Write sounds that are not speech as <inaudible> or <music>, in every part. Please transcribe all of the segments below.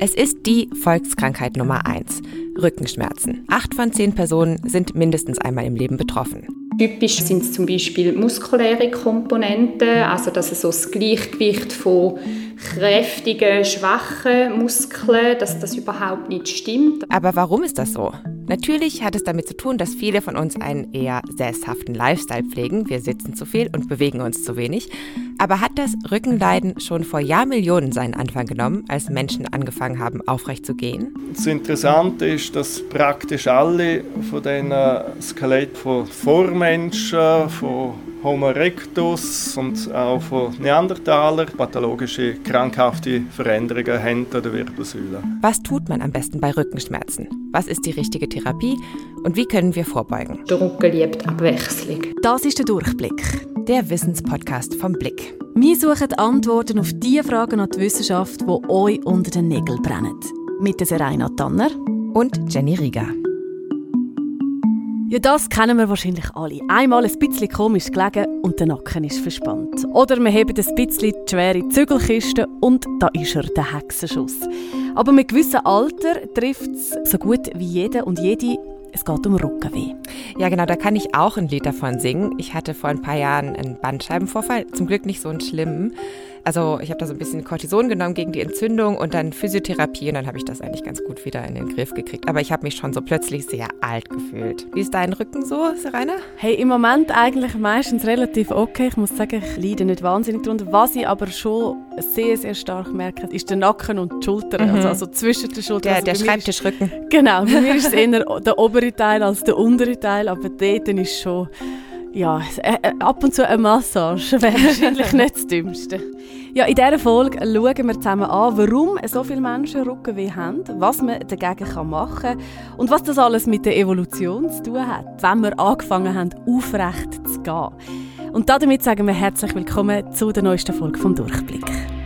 Es ist die Volkskrankheit Nummer eins: Rückenschmerzen. Acht von zehn Personen sind mindestens einmal im Leben betroffen. Typisch sind es zum Beispiel muskuläre Komponenten, also dass es so das Gleichgewicht von kräftigen, schwachen Muskeln, dass das überhaupt nicht stimmt. Aber warum ist das so? Natürlich hat es damit zu tun, dass viele von uns einen eher sesshaften Lifestyle pflegen. Wir sitzen zu viel und bewegen uns zu wenig. Aber hat das Rückenleiden schon vor Jahrmillionen seinen Anfang genommen, als Menschen angefangen haben, aufrecht zu gehen? Das Interessante ist, dass praktisch alle von diesen Skeletten von Vormenschen, von Homo erectus und auch von Neandertaler pathologische krankhafte Veränderungen haben an der Wirbelsäule. Was tut man am besten bei Rückenschmerzen? Was ist die richtige Therapie und wie können wir vorbeugen? Der Rücken liebt Abwechslung. Das ist der Durchblick. Der Wissenspodcast vom Blick. Wir suchen Antworten auf die Fragen an die Wissenschaft, die euch unter den Nägeln brennen. Mit der Serena Tanner und Jenny Rieger. Ja, das kennen wir wahrscheinlich alle. Einmal ein bisschen komisch gelegen und der Nacken ist verspannt. Oder wir haben ein bisschen die schwere Zügelkiste und da ist er, der Hexenschuss. Aber mit gewissem Alter trifft es so gut wie jeder und jede es geht um Rückenweh. Ja, genau, da kann ich auch ein Lied davon singen. Ich hatte vor ein paar Jahren einen Bandscheibenvorfall, zum Glück nicht so einen schlimmen. Also ich habe da so ein bisschen Cortison genommen gegen die Entzündung und dann Physiotherapie und dann habe ich das eigentlich ganz gut wieder in den Griff gekriegt. Aber ich habe mich schon so plötzlich sehr alt gefühlt. Wie ist dein Rücken so, Serena? Hey, im Moment eigentlich meistens relativ okay. Ich muss sagen, ich leide nicht wahnsinnig drunter. Was ich aber schon sehr, sehr stark merke, ist der Nacken und die Schultern. Mhm. Also, also zwischen den Schultern. Der, also der Schreibtischrücken. Genau, bei mir ist <laughs> es eher der obere Teil als der untere Teil, aber dort ist schon ja, äh, äh, ab und zu eine Massage wäre wahrscheinlich <laughs> nicht das Dümmste. Ja, in dieser Folge schauen wir zusammen an, warum so viele Menschen Rückenweh haben, was man dagegen machen kann und was das alles mit der Evolution zu tun hat, wenn wir angefangen haben, aufrecht zu gehen. Und damit sagen wir herzlich willkommen zu der neuesten Folge vom Durchblick.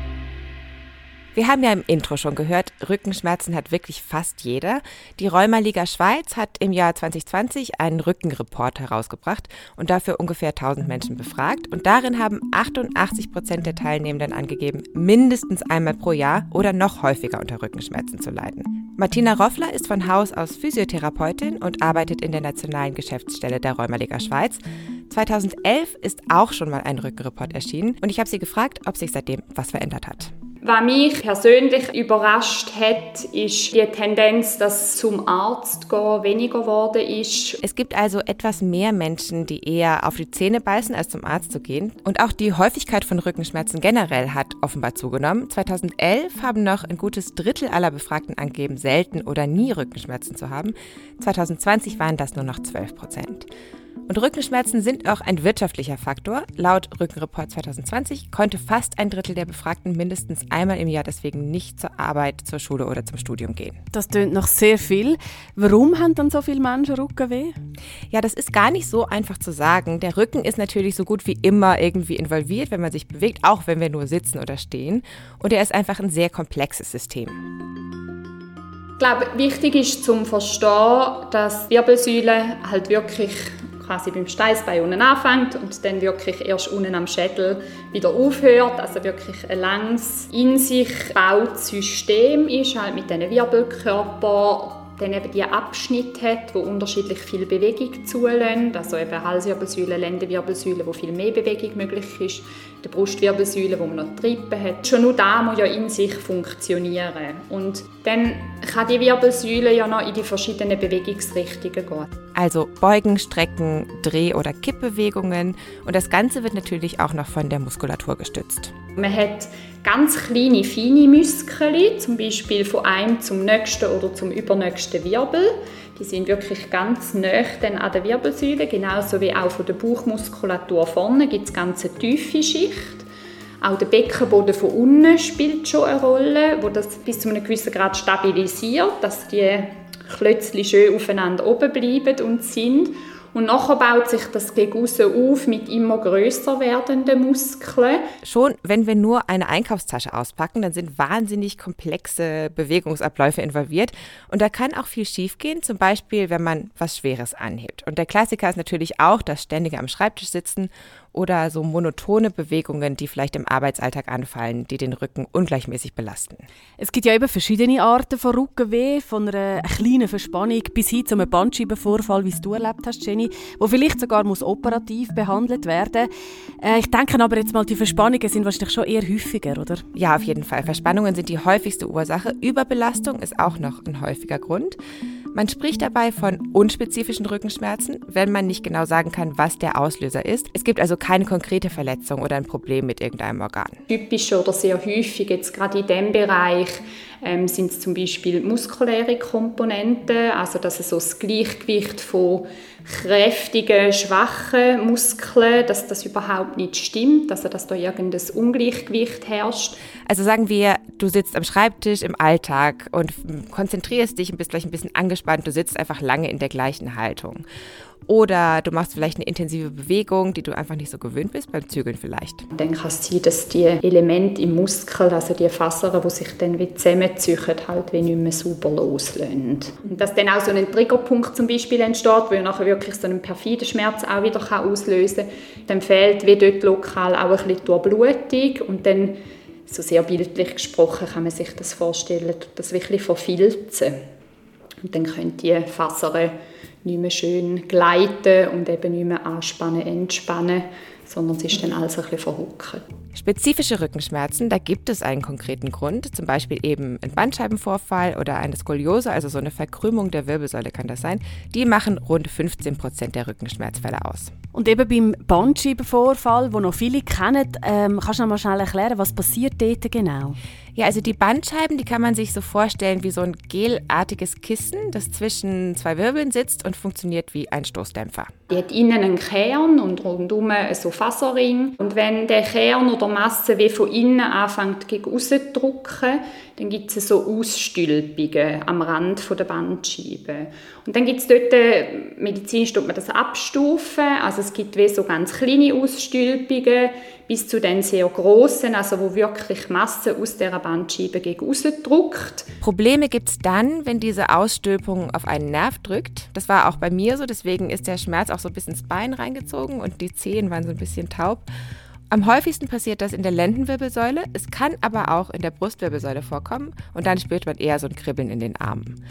Wir haben ja im Intro schon gehört, Rückenschmerzen hat wirklich fast jeder. Die Rheumaliga Schweiz hat im Jahr 2020 einen Rückenreport herausgebracht und dafür ungefähr 1000 Menschen befragt. Und darin haben 88 Prozent der Teilnehmenden angegeben, mindestens einmal pro Jahr oder noch häufiger unter Rückenschmerzen zu leiden. Martina Roffler ist von Haus aus Physiotherapeutin und arbeitet in der nationalen Geschäftsstelle der Rheumaliga Schweiz. 2011 ist auch schon mal ein Rückenreport erschienen und ich habe sie gefragt, ob sich seitdem was verändert hat. Was mich persönlich überrascht hat, ist die Tendenz, dass zum Arzt gehen weniger geworden ist. Es gibt also etwas mehr Menschen, die eher auf die Zähne beißen, als zum Arzt zu gehen. Und auch die Häufigkeit von Rückenschmerzen generell hat offenbar zugenommen. 2011 haben noch ein gutes Drittel aller Befragten angegeben, selten oder nie Rückenschmerzen zu haben. 2020 waren das nur noch 12 Prozent. Und Rückenschmerzen sind auch ein wirtschaftlicher Faktor. Laut Rückenreport 2020 konnte fast ein Drittel der Befragten mindestens einmal im Jahr deswegen nicht zur Arbeit, zur Schule oder zum Studium gehen. Das tönt noch sehr viel. Warum haben dann so viele Menschen Rückenweh? Ja, das ist gar nicht so einfach zu sagen. Der Rücken ist natürlich so gut wie immer irgendwie involviert, wenn man sich bewegt, auch wenn wir nur sitzen oder stehen. Und er ist einfach ein sehr komplexes System. Ich glaube, wichtig ist zum Verstehen, dass Wirbelsäule halt wirklich quasi beim Steißbein unten anfängt und dann wirklich erst unten am Schädel wieder aufhört. Also wirklich ein langes, in sich bautes System ist, halt mit diesen Wirbelkörpern dann eben die Abschnitte hat, wo unterschiedlich viel Bewegung zulassen. Also eben Halswirbelsäule, Lendenwirbelsäule, wo viel mehr Bewegung möglich ist, die Brustwirbelsäule, wo man noch Trippen hat. Schon nur da muss ja in sich funktionieren. Und dann kann die Wirbelsäule ja noch in die verschiedenen Bewegungsrichtungen gehen. Also Beugen, Strecken, Dreh- oder Kippbewegungen. Und das Ganze wird natürlich auch noch von der Muskulatur gestützt. Man hat ganz kleine, feine Muskeln, zum Beispiel von einem zum nächsten oder zum übernächsten Wirbel. Die sind wirklich ganz nah dann an der Wirbelsäule, genauso wie auch von der Bauchmuskulatur vorne gibt es ganz eine tiefe Schicht. Auch der Beckenboden von unten spielt schon eine Rolle, wo das bis zu einem gewissen Grad stabilisiert, dass die Klötzchen schön aufeinander oben bleiben und sind. Und nachher baut sich das gegen auf mit immer größer werdenden Muskeln. Schon wenn wir nur eine Einkaufstasche auspacken, dann sind wahnsinnig komplexe Bewegungsabläufe involviert. Und da kann auch viel schiefgehen, zum Beispiel, wenn man was Schweres anhebt. Und der Klassiker ist natürlich auch das ständige am Schreibtisch sitzen oder so monotone Bewegungen, die vielleicht im Arbeitsalltag anfallen, die den Rücken ungleichmäßig belasten. Es gibt ja eben verschiedene Arten von Rückenweh, von einer kleinen Verspannung bis hin zu einem Bandscheibenvorfall, wie es du erlebt hast, Jenny, wo vielleicht sogar muss operativ behandelt werden. Äh, ich denke aber jetzt mal, die Verspannungen sind wahrscheinlich schon eher häufiger, oder? Ja, auf jeden Fall. Verspannungen sind die häufigste Ursache. Überbelastung ist auch noch ein häufiger Grund. Man spricht dabei von unspezifischen Rückenschmerzen, wenn man nicht genau sagen kann, was der Auslöser ist. Es gibt also keine konkrete Verletzung oder ein Problem mit irgendeinem Organ. Typisch oder sehr häufig jetzt gerade in diesem Bereich ähm, sind es zum Beispiel muskuläre Komponenten, also dass es so das Gleichgewicht von kräftigen, schwachen Muskeln, dass das überhaupt nicht stimmt, also dass da irgendein Ungleichgewicht herrscht. Also sagen wir, du sitzt am Schreibtisch im Alltag und konzentrierst dich und bist vielleicht ein bisschen angespannt, du sitzt einfach lange in der gleichen Haltung. Oder du machst vielleicht eine intensive Bewegung, die du einfach nicht so gewöhnt bist, beim Zügeln vielleicht. Dann kann es sein, dass die Elemente im Muskel, also die Fasern, die sich dann wie zusammenziehen, halt wie nicht mehr sauber loslösen. Und dass dann auch so ein Triggerpunkt zum Beispiel entsteht, wo nachher wirklich so einen perfiden Schmerz auch wieder auslösen kann, dann fehlt wie dort lokal auch ein bisschen Durchblutung und dann so sehr bildlich gesprochen kann man sich das vorstellen, das wirklich verfilzen. Und dann können die Fasern nicht mehr schön gleiten und eben nicht mehr anspannen, entspannen, sondern es ist dann alles ein bisschen verhuckt. Spezifische Rückenschmerzen, da gibt es einen konkreten Grund, zum Beispiel eben ein Bandscheibenvorfall oder eine Skoliose, also so eine Verkrümmung der Wirbelsäule kann das sein. Die machen rund 15 Prozent der Rückenschmerzfälle aus. Und eben beim Bandscheibenvorfall, wo noch viele kennen, ähm, kannst du noch mal schnell erklären, was passiert dort genau? Ja, also die Bandscheiben, die kann man sich so vorstellen wie so ein gelartiges Kissen, das zwischen zwei Wirbeln sitzt und funktioniert wie ein Stoßdämpfer. Die hat innen einen Kern und rundum so Faserring. Und wenn der Kern oder Masse wie von innen anfängt gegen außen drücken, dann gibt es so Ausstülpungen am Rand der Bandscheibe. Und dann gibt es dort, äh, medizinisch tut man das abstufen, also es gibt wie so ganz kleine Ausstülpungen bis zu den sehr großen, also wo wirklich Masse aus der Bandscheibe gegen. Probleme gibt es dann, wenn diese Ausstülpung auf einen Nerv drückt. Das war auch bei mir so, deswegen ist der Schmerz auch so ein bisschen ins Bein reingezogen und die Zehen waren so ein bisschen taub. Am häufigsten passiert das in der Lendenwirbelsäule, es kann aber auch in der Brustwirbelsäule vorkommen und dann spürt man eher so ein Kribbeln in den Armen.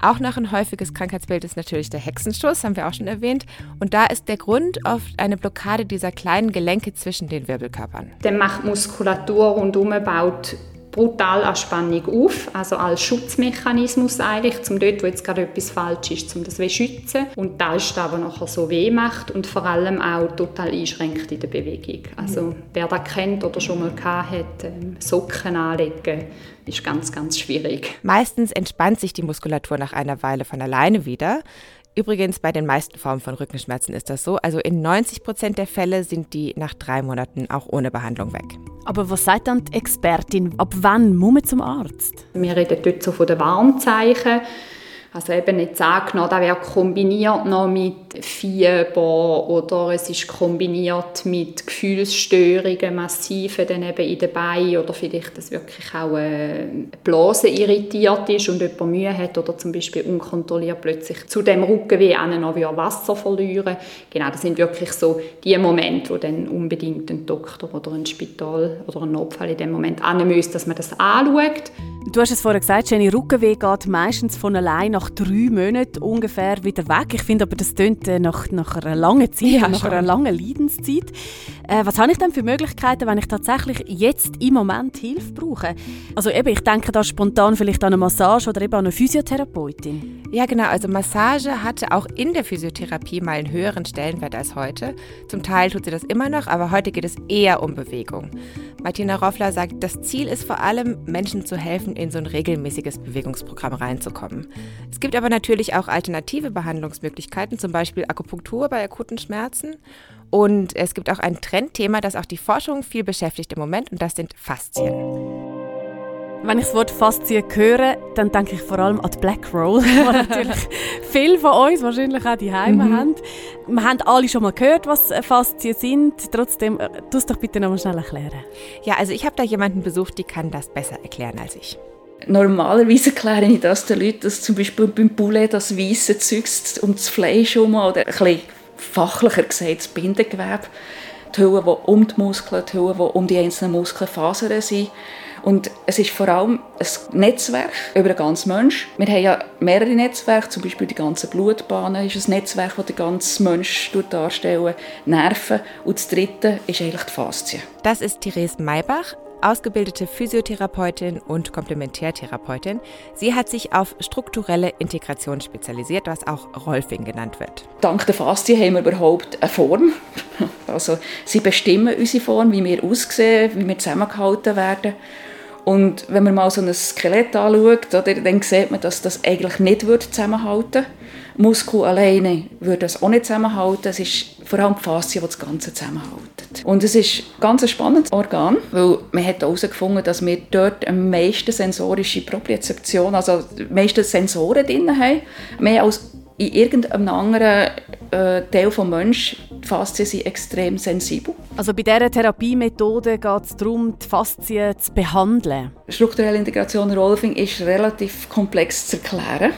Auch noch ein häufiges Krankheitsbild ist natürlich der Hexenstoß, haben wir auch schon erwähnt. Und da ist der Grund oft eine Blockade dieser kleinen Gelenke zwischen den Wirbelkörpern. Dann macht Muskulatur rundum baut brutal an Spannung auf, also als Schutzmechanismus eigentlich, um dort, wo jetzt gerade etwas falsch ist, um das zu schützen. Und das ist was nachher so weh macht und vor allem auch total einschränkt in der Bewegung. Also wer das kennt oder schon mal hat, ähm, Socken anlegen, ist ganz, ganz schwierig. Meistens entspannt sich die Muskulatur nach einer Weile von alleine wieder. Übrigens, bei den meisten Formen von Rückenschmerzen ist das so. Also in 90 Prozent der Fälle sind die nach drei Monaten auch ohne Behandlung weg. Aber was sagt dann die Expertin? Ab wann muss man zum Arzt? Wir reden dort so von den Warnzeichen. Also eben nicht angenommen, das wäre kombiniert noch mit Fieber oder es ist kombiniert mit Gefühlsstörungen, massiven dann eben in den Beinen oder vielleicht, dass wirklich auch eine Blase irritiert ist und jemand Mühe hat oder zum Beispiel unkontrolliert plötzlich zu dem Rückenweh noch Wasser verlieren. Genau, das sind wirklich so die Momente, wo dann unbedingt ein Doktor oder ein Spital oder ein Notfall in dem Moment an muss, dass man das anschaut. Du hast es vorher gesagt, Jenny, Rückenweh geht meistens von allein nach drei Monaten ungefähr wieder weg. Ich finde aber, das tönt äh, nach, nach einer langen Zeit, ja, nach schon. einer langen Leidenszeit. Äh, was habe ich denn für Möglichkeiten, wenn ich tatsächlich jetzt im Moment Hilfe brauche? Also eben, ich denke da spontan vielleicht an eine Massage oder eben an eine Physiotherapeutin. Ja, genau. Also Massage hatte auch in der Physiotherapie mal einen höheren Stellenwert als heute. Zum Teil tut sie das immer noch, aber heute geht es eher um Bewegung. Martina Roffler sagt, das Ziel ist vor allem, Menschen zu helfen, in so ein regelmäßiges Bewegungsprogramm reinzukommen. Es gibt aber natürlich auch alternative Behandlungsmöglichkeiten, zum Beispiel Akupunktur bei akuten Schmerzen. Und es gibt auch ein Trendthema, das auch die Forschung viel beschäftigt im Moment, und das sind Faszien. Wenn ich das Wort Faszien höre, dann denke ich vor allem an die Black Roll, <laughs> die natürlich viele von uns wahrscheinlich auch die Heime mhm. haben. Wir haben alle schon mal gehört, was Faszien sind. Trotzdem, äh, tu es doch bitte noch mal schnell erklären. Ja, also ich habe da jemanden besucht, die kann das besser erklären als ich. Normalerweise erkläre ich das den Leuten, dass zum Beispiel beim Poulet das weiße Zeug um das Fleisch herum oder ein bisschen fachlicher gesagt das Bindegewebe die Hüllen, die um die Muskeln, die Hüllen, die um die einzelnen Muskelfasern sind. Und es ist vor allem ein Netzwerk über den ganzen Mensch. Wir haben ja mehrere Netzwerke, zum Beispiel die ganzen Blutbahnen ist ein Netzwerk, das der ganze Mensch darstellen Nerven. Und das dritte ist eigentlich die Faszien. Das ist Therese Maybach, ausgebildete Physiotherapeutin und Komplementärtherapeutin. Sie hat sich auf strukturelle Integration spezialisiert, was auch Rolfing genannt wird. Dank der Faszien haben wir überhaupt eine Form. <laughs> Also sie bestimmen unsere Form, wie wir aussehen, wie wir zusammengehalten werden. Und wenn man mal so ein Skelett anschaut, dann sieht man, dass das eigentlich nicht zusammenhalten würde. Muskel alleine würde das auch nicht zusammenhalten. Es ist vor allem die Faszie, die das Ganze zusammenhält. Und es ist ein ganz spannendes Organ, weil man hat herausgefunden, dass wir dort am meisten sensorische Propriozeption, also die meisten Sensoren drin haben, mehr als in irgendeinem anderen äh, Teil des Menschen. Die Faszien sind extrem sensibel. Also bei dieser Therapiemethode geht es darum, die Faszien zu behandeln. Strukturelle Integration Rolfing ist relativ komplex zu erklären.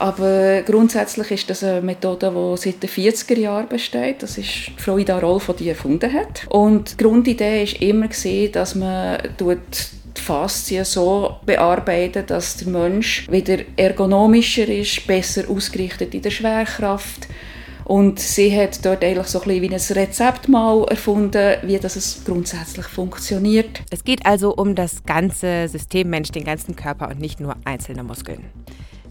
Aber grundsätzlich ist das eine Methode, die seit den 40er Jahren besteht. Das ist Frau Ida Rolf, die die erfunden hat. Und die Grundidee war immer, dass man die Faszien so bearbeiten, dass der Mensch wieder ergonomischer ist, besser ausgerichtet in der Schwerkraft. Und sie hat dort eigentlich so ein bisschen wie ein Rezept mal erfunden, wie das es grundsätzlich funktioniert. Es geht also um das ganze System Mensch, den ganzen Körper und nicht nur einzelne Muskeln.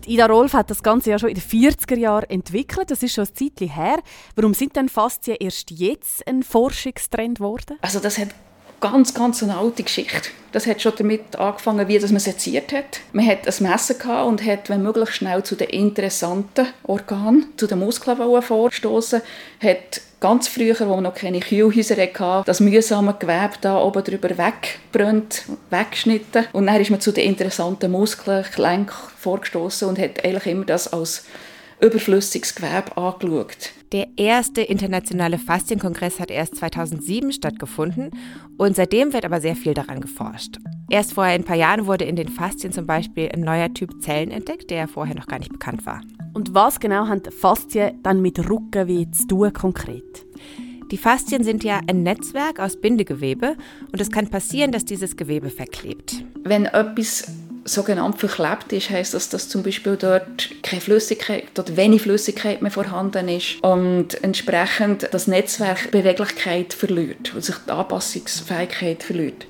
Ida Rolf hat das Ganze ja schon in den 40er Jahren entwickelt. Das ist schon ein Zeitchen her. Warum sind denn Faszien erst jetzt ein Forschungstrend geworden? Also das hat ganz, ganz eine alte Geschichte. Das hat schon damit angefangen, wie man seziert hat. Man hat ein Messer gehabt und hat, wenn möglich, schnell zu den interessanten Organen, zu den Muskeln vorstoßen. Hat ganz früher, wo man noch keine Kühlhäuser hatte, das mühsame Gewebe da oben drüber weggebrannt, weggeschnitten. Und dann ist man zu den interessanten Muskeln, Gelenk vorgestoßen und hat eigentlich immer das als überflüssiges Gewebe angeschaut. Der erste internationale Faszienkongress hat erst 2007 stattgefunden und seitdem wird aber sehr viel daran geforscht. Erst vor ein paar Jahren wurde in den Faszien zum Beispiel ein neuer Typ Zellen entdeckt, der vorher noch gar nicht bekannt war. Und was genau haben Faszien dann mit Rückenweh zu tun konkret? Die Faszien sind ja ein Netzwerk aus Bindegewebe und es kann passieren, dass dieses Gewebe verklebt. Wenn etwas sogenannt verklebt ist, heißt das, dass zum Beispiel dort keine Flüssigkeit oder wenig Flüssigkeit mehr vorhanden ist und entsprechend das Netzwerk Beweglichkeit verliert und sich die Anpassungsfähigkeit verliert.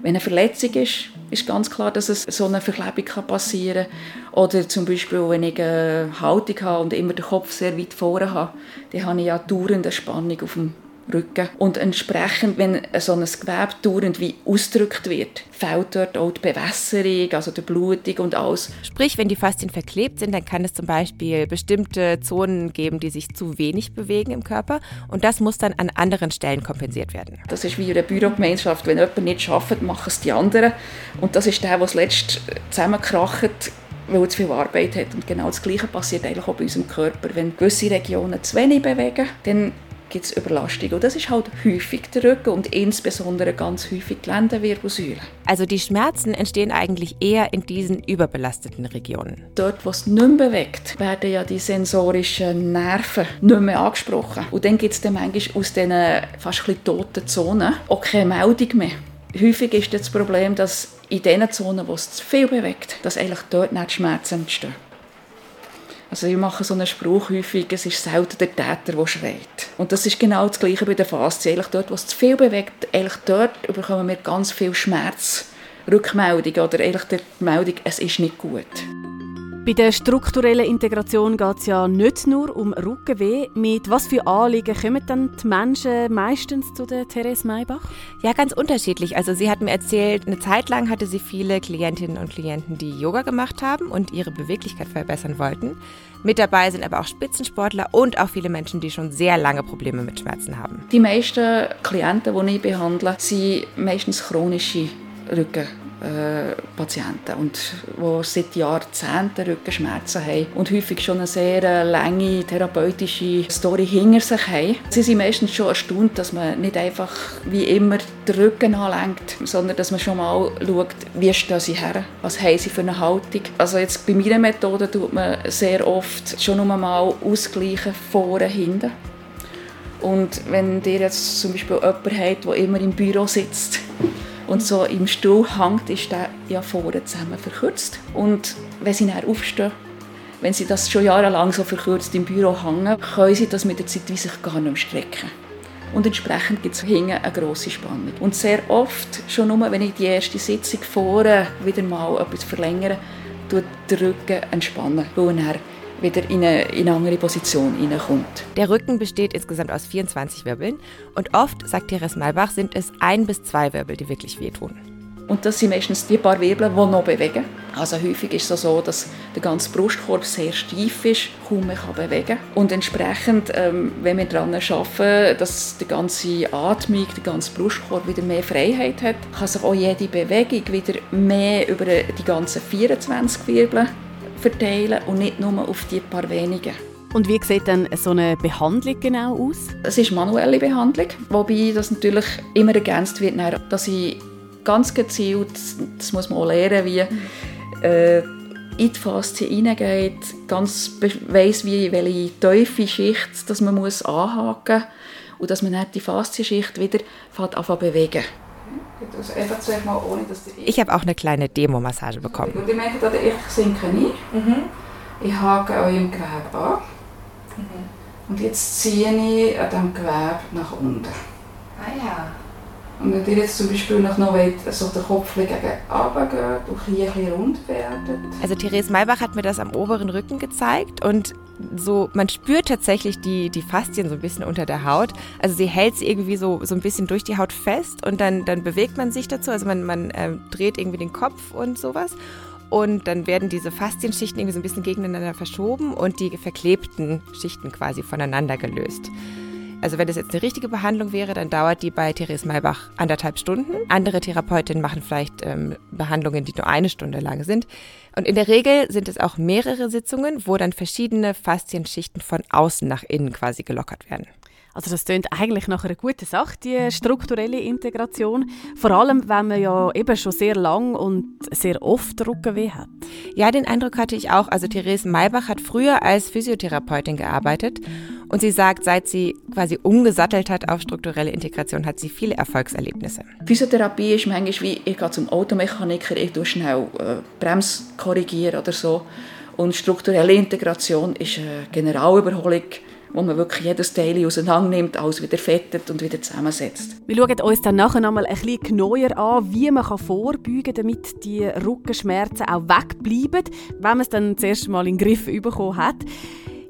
Wenn eine Verletzung ist, ist ganz klar, dass es so eine Verklebung passieren kann. Oder zum Beispiel, wenn ich eine Haltung habe und immer den Kopf sehr weit vorne habe, dann habe ich ja dauernd Spannung auf dem Rücken. Und entsprechend, wenn so ein Gewebe dauernd wie ausgedrückt wird, fällt dort auch die Bewässerung, also die Blutung und alles. Sprich, wenn die Faszien verklebt sind, dann kann es zum Beispiel bestimmte Zonen geben, die sich zu wenig bewegen im Körper und das muss dann an anderen Stellen kompensiert werden. Das ist wie eine Bürogemeinschaft. Wenn jemand nicht schafft, machen es die anderen. Und das ist der, der zuletzt zusammenkracht, weil er zu viel Arbeit hat. Und genau das Gleiche passiert eigentlich auch bei unserem Körper. Wenn gewisse Regionen zu wenig bewegen, dann gibt es Überlastung. Und das ist halt häufig der Rücken und insbesondere ganz häufig die Lendenwirbelsäule. Also die Schmerzen entstehen eigentlich eher in diesen überbelasteten Regionen. Dort, wo es nicht mehr bewegt, werden ja die sensorischen Nerven nicht mehr angesprochen. Und dann gibt es dann manchmal aus diesen fast ein toten Zonen auch keine Meldung mehr. Häufig ist das Problem, dass in den Zonen, wo es zu viel bewegt, dass eigentlich dort nicht Schmerzen entstehen. Also ich mache so einen Spruch häufig, es ist selten der Täter, der schreit. Und das ist genau das Gleiche bei der Faszien. Eigentlich dort, wo es zu viel bewegt, eigentlich dort bekommen wir ganz viel Schmerz. Rückmeldung oder eigentlich die Meldung, es ist nicht gut. Bei der strukturellen Integration geht es ja nicht nur um Rückenweh. Mit was für Anliegen kommen dann die Menschen meistens zu der Therese Maybach? Ja, ganz unterschiedlich. Also sie hat mir erzählt, eine Zeit lang hatte sie viele Klientinnen und Klienten, die Yoga gemacht haben und ihre Beweglichkeit verbessern wollten. Mit dabei sind aber auch Spitzensportler und auch viele Menschen, die schon sehr lange Probleme mit Schmerzen haben. Die meisten Klienten, die ich behandle, sind meistens chronische Rücken äh, Patienten und die seit Jahrzehnten Rückenschmerzen haben und häufig schon eine sehr äh, lange therapeutische Story hinter sich haben. Sie sind meistens schon erstaunt, dass man nicht einfach wie immer den Rücken anlenkt, sondern dass man schon mal schaut, wie stehen sie her, was haben sie für eine Haltung. Also jetzt bei meiner Methode tut man sehr oft schon nur mal ausgleichen, vorne, hinten. Und wenn ihr jetzt zum Beispiel jemanden habt, der immer im Büro sitzt und so im Stuhl hängt, ist der ja vorne zusammen verkürzt. Und wenn sie dann aufstehen, wenn sie das schon jahrelang so verkürzt im Büro hängen, können sie das mit der Zeit wie sich gar nicht mehr strecken. Und entsprechend gibt es hinten eine grosse Spannung. Und sehr oft, schon nur wenn ich die erste Sitzung vorne wieder mal etwas verlängere, tut der Rücken entspannen, weil er wieder in eine, in eine andere Position hineinkommt. Der Rücken besteht insgesamt aus 24 Wirbeln und oft, sagt Therese Malbach, sind es ein bis zwei Wirbel, die wirklich wehtun. Und das sind meistens die paar Wirbel, die noch bewegen. Also häufig ist es so, dass der ganze Brustkorb sehr steif ist, kaum mehr kann bewegen Und entsprechend, ähm, wenn wir daran arbeiten, dass die ganze Atmung, der ganze Brustkorb wieder mehr Freiheit hat, kann sich auch jede Bewegung wieder mehr über die ganzen 24 Wirbel verteilen und nicht nur auf die paar wenigen. Und wie sieht dann so eine Behandlung genau aus? Es ist manuelle Behandlung, wobei das natürlich immer ergänzt wird, dass ich ganz gezielt, das muss man auch lernen, wie äh, in die Faszie hineingeht, ganz weiss, wie, welche tiefe Schicht dass man muss anhaken muss und dass man die Faszienschicht wieder anfangen bewegen also ich habe auch eine kleine Demo-Massage bekommen. Und ihr merkt, ich sinke ein. Mhm. Ich hake eurem Gewebe an. Mhm. Und jetzt ziehe ich an diesem Gewebe nach unten. Ah ja. Und wenn ihr jetzt zum Beispiel noch, noch wollt, den Kopf gegen runtergeht und ein bisschen rund werden. Also Therese Maybach hat mir das am oberen Rücken gezeigt und so, man spürt tatsächlich die, die Faszien so ein bisschen unter der Haut. Also sie hält sie irgendwie so, so ein bisschen durch die Haut fest und dann, dann bewegt man sich dazu. Also man, man äh, dreht irgendwie den Kopf und sowas. Und dann werden diese Faszienschichten irgendwie so ein bisschen gegeneinander verschoben und die verklebten Schichten quasi voneinander gelöst. Also wenn das jetzt eine richtige Behandlung wäre, dann dauert die bei Therese Maybach anderthalb Stunden. Andere Therapeutinnen machen vielleicht ähm, Behandlungen, die nur eine Stunde lang sind. Und in der Regel sind es auch mehrere Sitzungen, wo dann verschiedene Faszienschichten von außen nach innen quasi gelockert werden. Also das klingt eigentlich nach einer guten Sache, die strukturelle Integration. Vor allem, wenn man ja eben schon sehr lang und sehr oft Rückenweh hat. Ja, den Eindruck hatte ich auch. Also Therese Maybach hat früher als Physiotherapeutin gearbeitet und sie sagt, seit sie quasi umgesattelt hat auf strukturelle Integration, hat sie viele Erfolgserlebnisse. Physiotherapie ist manchmal wie, ich gehe zum Automechaniker, ich tue schnell äh, Brems korrigieren oder so. Und strukturelle Integration ist eine Generalüberholung wo man wirklich jedes Teil auseinandernimmt, alles wieder fettet und wieder zusammensetzt. Wir schauen uns dann nachher nochmal ein bisschen genauer an, wie man vorbeugen kann, damit die Rückenschmerzen auch wegbleiben, wenn man es dann das erste Mal in den Griff bekommen hat.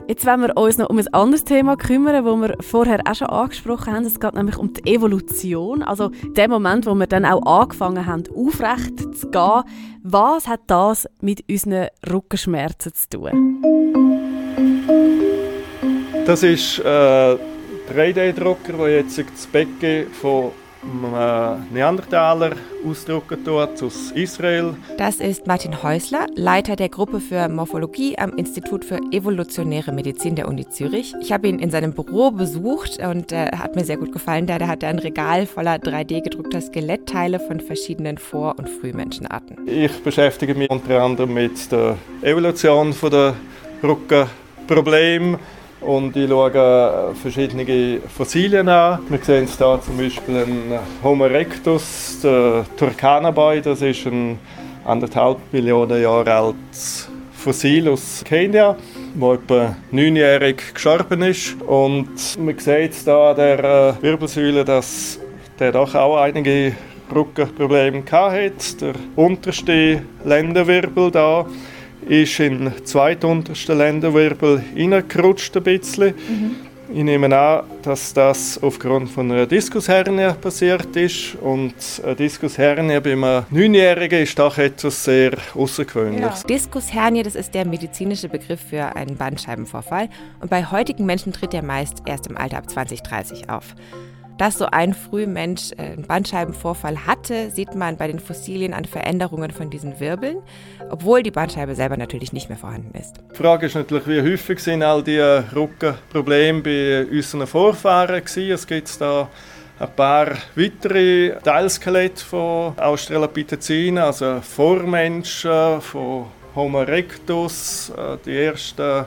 Jetzt wollen wir uns noch um ein anderes Thema kümmern, das wir vorher auch schon angesprochen haben. Es geht nämlich um die Evolution, also der Moment, wo wir dann auch angefangen haben, aufrecht zu gehen. Was hat das mit unseren Rückenschmerzen zu tun? Das ist äh, ein 3D-Drucker, der jetzt das Becken von einem äh, Neandertaler ausdrucken tut aus Israel. Das ist Martin Häusler, Leiter der Gruppe für Morphologie am Institut für evolutionäre Medizin der Uni Zürich. Ich habe ihn in seinem Büro besucht und äh, hat mir sehr gut gefallen. Da hat er ein Regal voller 3D-gedruckter Skelettteile von verschiedenen Vor- und Frühmenschenarten. Ich beschäftige mich unter anderem mit der Evolution der Rückenprobleme und ich schaue verschiedene Fossilien an. Wir sehen hier zum Beispiel einen Homo erectus, der Turkana-Boy. Das ist ein anderthalb Millionen Jahre altes Fossil aus Kenia, das etwa neunjährig gestorben ist. Und man sieht hier an der äh, Wirbelsäule, dass der doch auch einige Rückenprobleme hatte. Der unterste Lendenwirbel da ist in den zweituntersten Lendenwirbel reingerutscht ein bisschen. Mhm. Ich nehme an, dass das aufgrund von einer Diskushernie passiert ist. Und eine Diskushernie bei einem Neunjährigen ist doch etwas sehr Außergewöhnliches. Ja. Diskushernie, das ist der medizinische Begriff für einen Bandscheibenvorfall. Und bei heutigen Menschen tritt er meist erst im Alter ab 20, 30 auf. Dass so ein Frühmensch äh, einen Bandscheibenvorfall hatte, sieht man bei den Fossilien an Veränderungen von diesen Wirbeln, obwohl die Bandscheibe selber natürlich nicht mehr vorhanden ist. Die Frage ist natürlich, wie häufig sind all diese Rückenprobleme bei unseren Vorfahren gewesen. Es gibt da ein paar weitere Teilskelette von Australopithecinen, also Vormenschen, von Homo erectus, äh, die ersten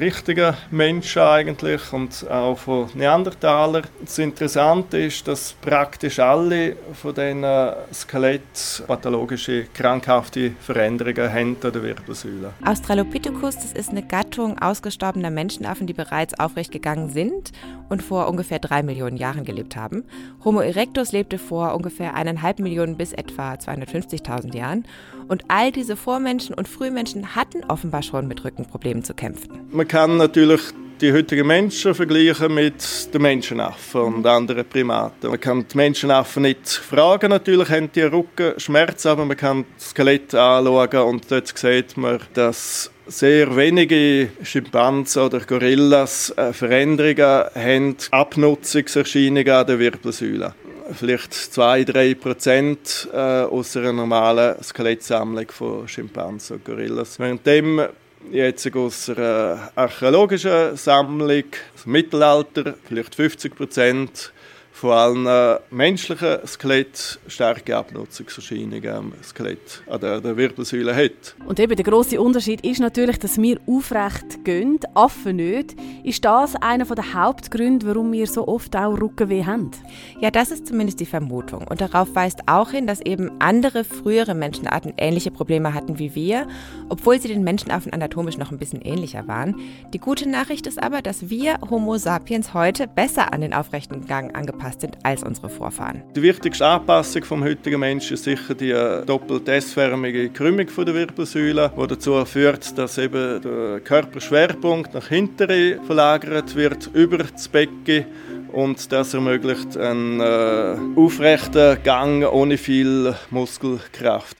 richtigen Menschen eigentlich und auch von Neandertalern. Das Interessante ist, dass praktisch alle von diesen Skelett pathologische, krankhafte Veränderungen haben an der Wirbelsäule. Australopithecus, das ist eine Gattung ausgestorbener Menschenaffen, die bereits aufrecht gegangen sind und vor ungefähr drei Millionen Jahren gelebt haben. Homo erectus lebte vor ungefähr eineinhalb Millionen bis etwa 250.000 Jahren. Und all diese Vormenschen und Frühmenschen hatten offenbar schon mit Rückenproblemen zu kämpfen. Man kann natürlich die heutigen Menschen vergleichen mit den Menschenaffen und anderen Primaten. Man kann die Menschenaffen nicht fragen, natürlich haben die Rückenschmerzen, aber man kann das Skelett anschauen und dort sieht man, dass sehr wenige Schimpansen oder Gorillas äh, Veränderungen haben, Abnutzungserscheinungen an der Wirbelsäule. Vielleicht 2-3 Prozent äh, aus einer normalen Skelettsammlung von Schimpansen und Gorillas. Währenddem jetzt aus einer archäologischen Sammlung, dem Mittelalter, vielleicht 50 Prozent von allen menschlichen Skelett starke Abnutzungserscheinungen am Skelett an der, der, Wirbelsäule hat. Und eben der große Unterschied ist natürlich, dass wir aufrecht gehen, Affen nicht. Ist das einer der Hauptgründe, warum wir so oft auch Rückenweh haben? Ja, das ist zumindest die Vermutung. Und darauf weist auch hin, dass eben andere frühere Menschenarten ähnliche Probleme hatten wie wir, obwohl sie den Menschenaffen anatomisch noch ein bisschen ähnlicher waren. Die gute Nachricht ist aber, dass wir Homo sapiens heute besser an den aufrechten Gang angepasst angepasst sind als unsere Vorfahren. Die wichtigste Anpassung vom heutigen Menschen ist sicher die äh, doppelt S-förmige Krümmung der Wirbelsäule, die dazu führt, dass eben der Körperschwerpunkt nach hinten verlagert wird, über das Becken und das ermöglicht einen äh, aufrechten Gang ohne viel Muskelkraft.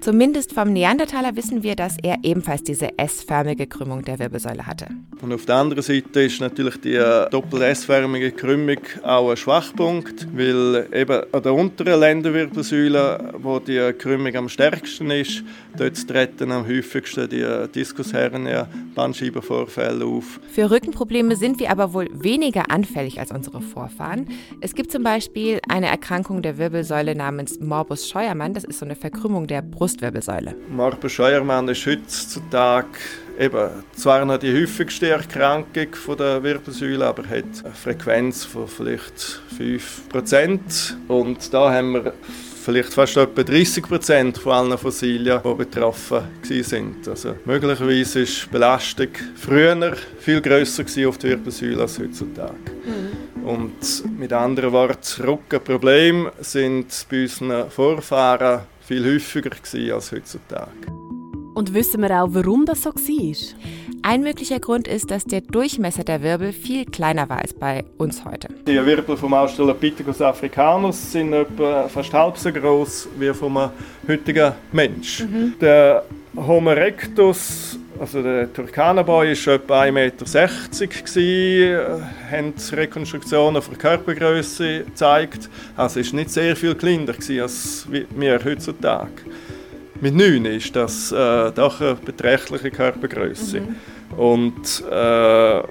Zumindest vom Neandertaler wissen wir, dass er ebenfalls diese S-förmige Krümmung der Wirbelsäule hatte. Und auf der anderen Seite ist natürlich die äh, doppel S-förmige Krümmung auch ein Schwachpunkt, weil eben an der unteren Lendenwirbelsäule, wo die Krümmung am stärksten ist, dort treten am häufigsten die äh, Diskushernia Bandscheibenvorfälle auf. Für Rückenprobleme sind wir aber wohl weniger anfällig als unsere Vorfahren. Es gibt zum Beispiel eine Erkrankung der Wirbelsäule namens Morbus Scheuermann. Das ist so eine Verkrümmung der Brust Brustwirbelsäule. Morbus Scheuermann ist heutzutage eben zwar noch die häufigste Erkrankung von der Wirbelsäule, aber hat eine Frequenz von vielleicht 5%. Und da haben wir vielleicht fast etwa 30 Prozent von allen Fossilien, die betroffen sind. Also möglicherweise ist die Belastung früher viel grösser auf der Wirbelsäule als heutzutage. Mhm. Und mit anderen Worten, Rückenprobleme sind bei unseren Vorfahren viel häufiger als heutzutage. Und wissen wir auch, warum das so war? Ein möglicher Grund ist, dass der Durchmesser der Wirbel viel kleiner war als bei uns heute. Die Wirbel vom Australopithecus africanus sind etwa fast halb so groß wie vom heutigen Mensch. Mhm. Der Homo erectus also der Turkana-Boy war etwa 1,60 Meter, haben Rekonstruktionen von Körpergröße gezeigt. Also ist nicht sehr viel kleiner als wir heutzutage. Mit 9 ist das äh, doch eine beträchtliche Körpergröße. Mhm. Und äh,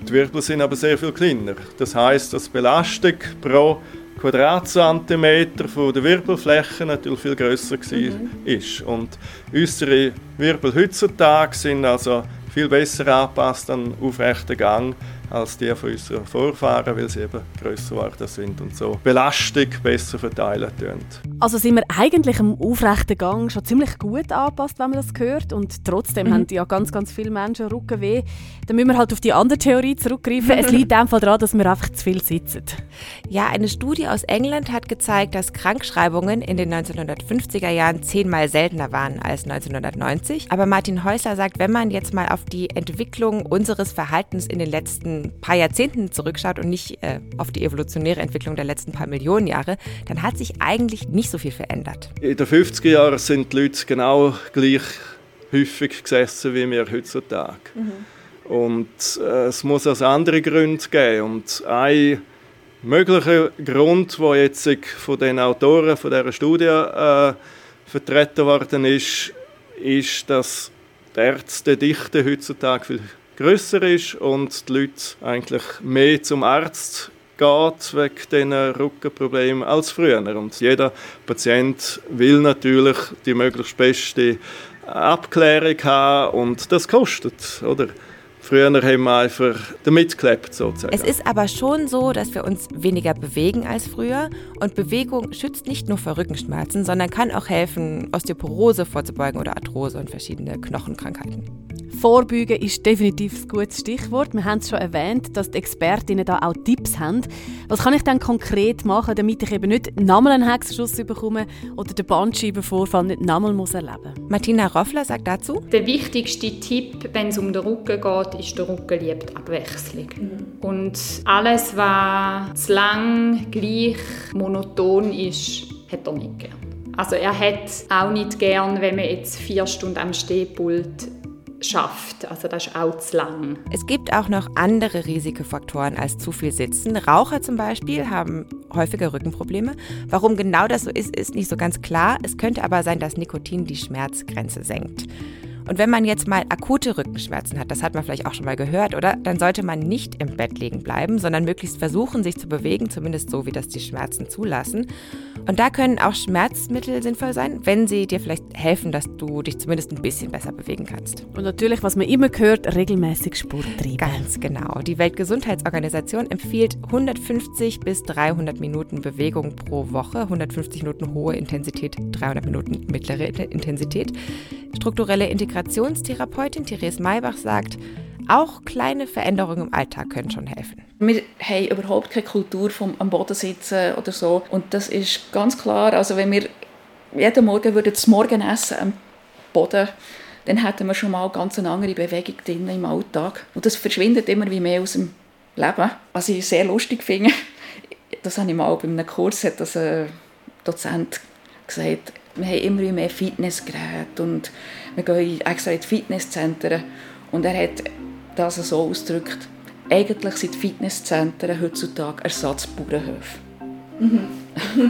die Wirbel sind aber sehr viel kleiner. Das heißt, dass die Belastung pro Quadratzentimeter von der Wirbelfläche natürlich viel größer mhm. ist. Und unsere Wirbel heutzutage sind also viel besser angepasst an aufrechten Gang als die von unseren Vorfahren, weil sie eben grösser geworden sind und so Belastung besser verteilen können. Also sind wir eigentlich im aufrechten Gang schon ziemlich gut angepasst, wenn man das hört und trotzdem mhm. haben ja ganz, ganz viele Menschen Rückenweh. Dann müssen wir halt auf die andere Theorie zurückgreifen. es liegt <laughs> einfach daran, dass wir einfach zu viel sitzen. Ja, eine Studie aus England hat gezeigt, dass Krankschreibungen in den 1950er Jahren zehnmal seltener waren als 1990. Aber Martin Häusler sagt, wenn man jetzt mal auf die Entwicklung unseres Verhaltens in den letzten paar Jahrzehnten zurückschaut und nicht äh, auf die evolutionäre Entwicklung der letzten paar Millionen Jahre, dann hat sich eigentlich nicht so viel verändert. In den 50er Jahren sind die Leute genau gleich häufig gesessen wie wir heutzutage. Mhm. Und äh, es muss also andere Gründe geben. Und ein möglicher Grund, der jetzt von den Autoren von dieser Studie äh, vertreten worden ist, ist, dass die Ärztedichte heutzutage viel grösser ist und die Leute eigentlich mehr zum Arzt geht wegen diesen Rückenproblemen als früher. Und jeder Patient will natürlich die möglichst beste Abklärung haben und das kostet, oder? Früher haben wir einfach damit geklebt, sozusagen. Es ist aber schon so, dass wir uns weniger bewegen als früher. Und Bewegung schützt nicht nur vor Rückenschmerzen, sondern kann auch helfen, Osteoporose vorzubeugen oder Arthrose und verschiedene Knochenkrankheiten. Vorbeugen ist definitiv ein gutes Stichwort. Wir haben es schon erwähnt, dass die Expertinnen da auch Tipps haben. Was kann ich dann konkret machen, damit ich eben nicht nochmal einen Hexenschuss bekomme oder den Bandscheibenvorfall nicht nochmal muss erleben muss? Martina Roffler sagt dazu, der wichtigste Tipp, wenn es um den Rücken geht, ist, der Rücken liebt Abwechslung. Mhm. Und alles, was zu lang, gleich, monoton ist, hat er nicht gern. Also er hat auch nicht gern, wenn man jetzt vier Stunden am Stehpult schafft. Also das ist auch zu lang. Es gibt auch noch andere Risikofaktoren als zu viel Sitzen. Raucher zum Beispiel haben häufiger Rückenprobleme. Warum genau das so ist, ist nicht so ganz klar. Es könnte aber sein, dass Nikotin die Schmerzgrenze senkt. Und wenn man jetzt mal akute Rückenschmerzen hat, das hat man vielleicht auch schon mal gehört, oder? Dann sollte man nicht im Bett liegen bleiben, sondern möglichst versuchen, sich zu bewegen, zumindest so, wie das die Schmerzen zulassen. Und da können auch Schmerzmittel sinnvoll sein, wenn sie dir vielleicht helfen, dass du dich zumindest ein bisschen besser bewegen kannst. Und natürlich, was man immer hört, regelmäßig Sport treiben. Ganz genau. Die Weltgesundheitsorganisation empfiehlt 150 bis 300 Minuten Bewegung pro Woche, 150 Minuten hohe Intensität, 300 Minuten mittlere Intensität. Strukturelle Integrationstherapeutin Therese Maybach sagt, auch kleine Veränderungen im Alltag können schon helfen. Wir haben überhaupt keine Kultur vom am Boden sitzen oder so. Und das ist ganz klar. Also wenn wir jeden Morgen würden das Morgenessen am Boden, dann hätten wir schon mal ganz eine andere Bewegung drin im Alltag. Und das verschwindet immer wie mehr aus dem Leben. Was ich sehr lustig finde, <laughs> das habe ich mal bei einem Kurs, hat das ein Dozent gesagt, wir haben immer mehr Fitnessgeräte und wir gehen extra in die Fitnesszentren. Und er hat das so ausgedrückt, eigentlich sind Fitnesszentren heutzutage Ersatzbauernhöfe. Mhm.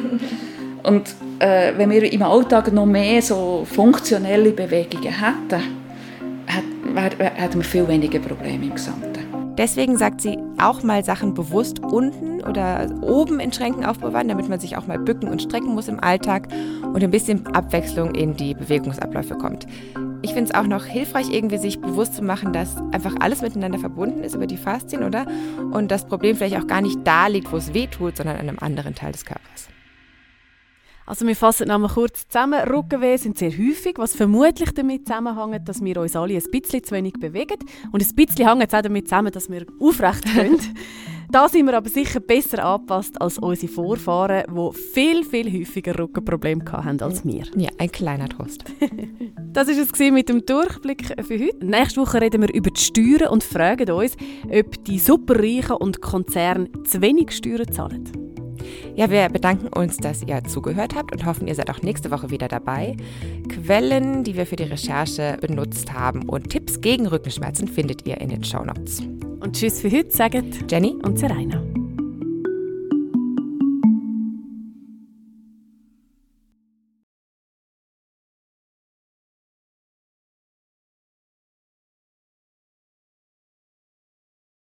<laughs> und äh, wenn wir im Alltag noch mehr so funktionelle Bewegungen hätten, hätten wir viel weniger Probleme im Gesamten. Deswegen sagt sie, auch mal Sachen bewusst unten oder oben in Schränken aufbewahren, damit man sich auch mal bücken und strecken muss im Alltag und ein bisschen Abwechslung in die Bewegungsabläufe kommt. Ich finde es auch noch hilfreich, irgendwie sich bewusst zu machen, dass einfach alles miteinander verbunden ist über die Faszien, oder? Und das Problem vielleicht auch gar nicht da liegt, wo es weh tut, sondern an einem anderen Teil des Körpers. Also wir fassen nochmal kurz zusammen. Rückenweh sind sehr häufig, was vermutlich damit zusammenhängt, dass wir uns alle ein bisschen zu wenig bewegen. Und ein bisschen hängt es auch damit zusammen, dass wir aufrecht <laughs> können. da sind wir aber sicher besser angepasst als unsere Vorfahren, die viel, viel häufiger Rückenprobleme hatten als wir. Ja, ein kleiner Trost. <laughs> das war es mit dem Durchblick für heute. Nächste Woche reden wir über die Steuern und fragen uns, ob die Superreichen und Konzerne zu wenig Steuern zahlen. Ja, wir bedanken uns, dass ihr zugehört habt und hoffen, ihr seid auch nächste Woche wieder dabei. Quellen, die wir für die Recherche benutzt haben und Tipps gegen Rückenschmerzen findet ihr in den Show Notes. Und tschüss für heute, sagen Jenny und Serena.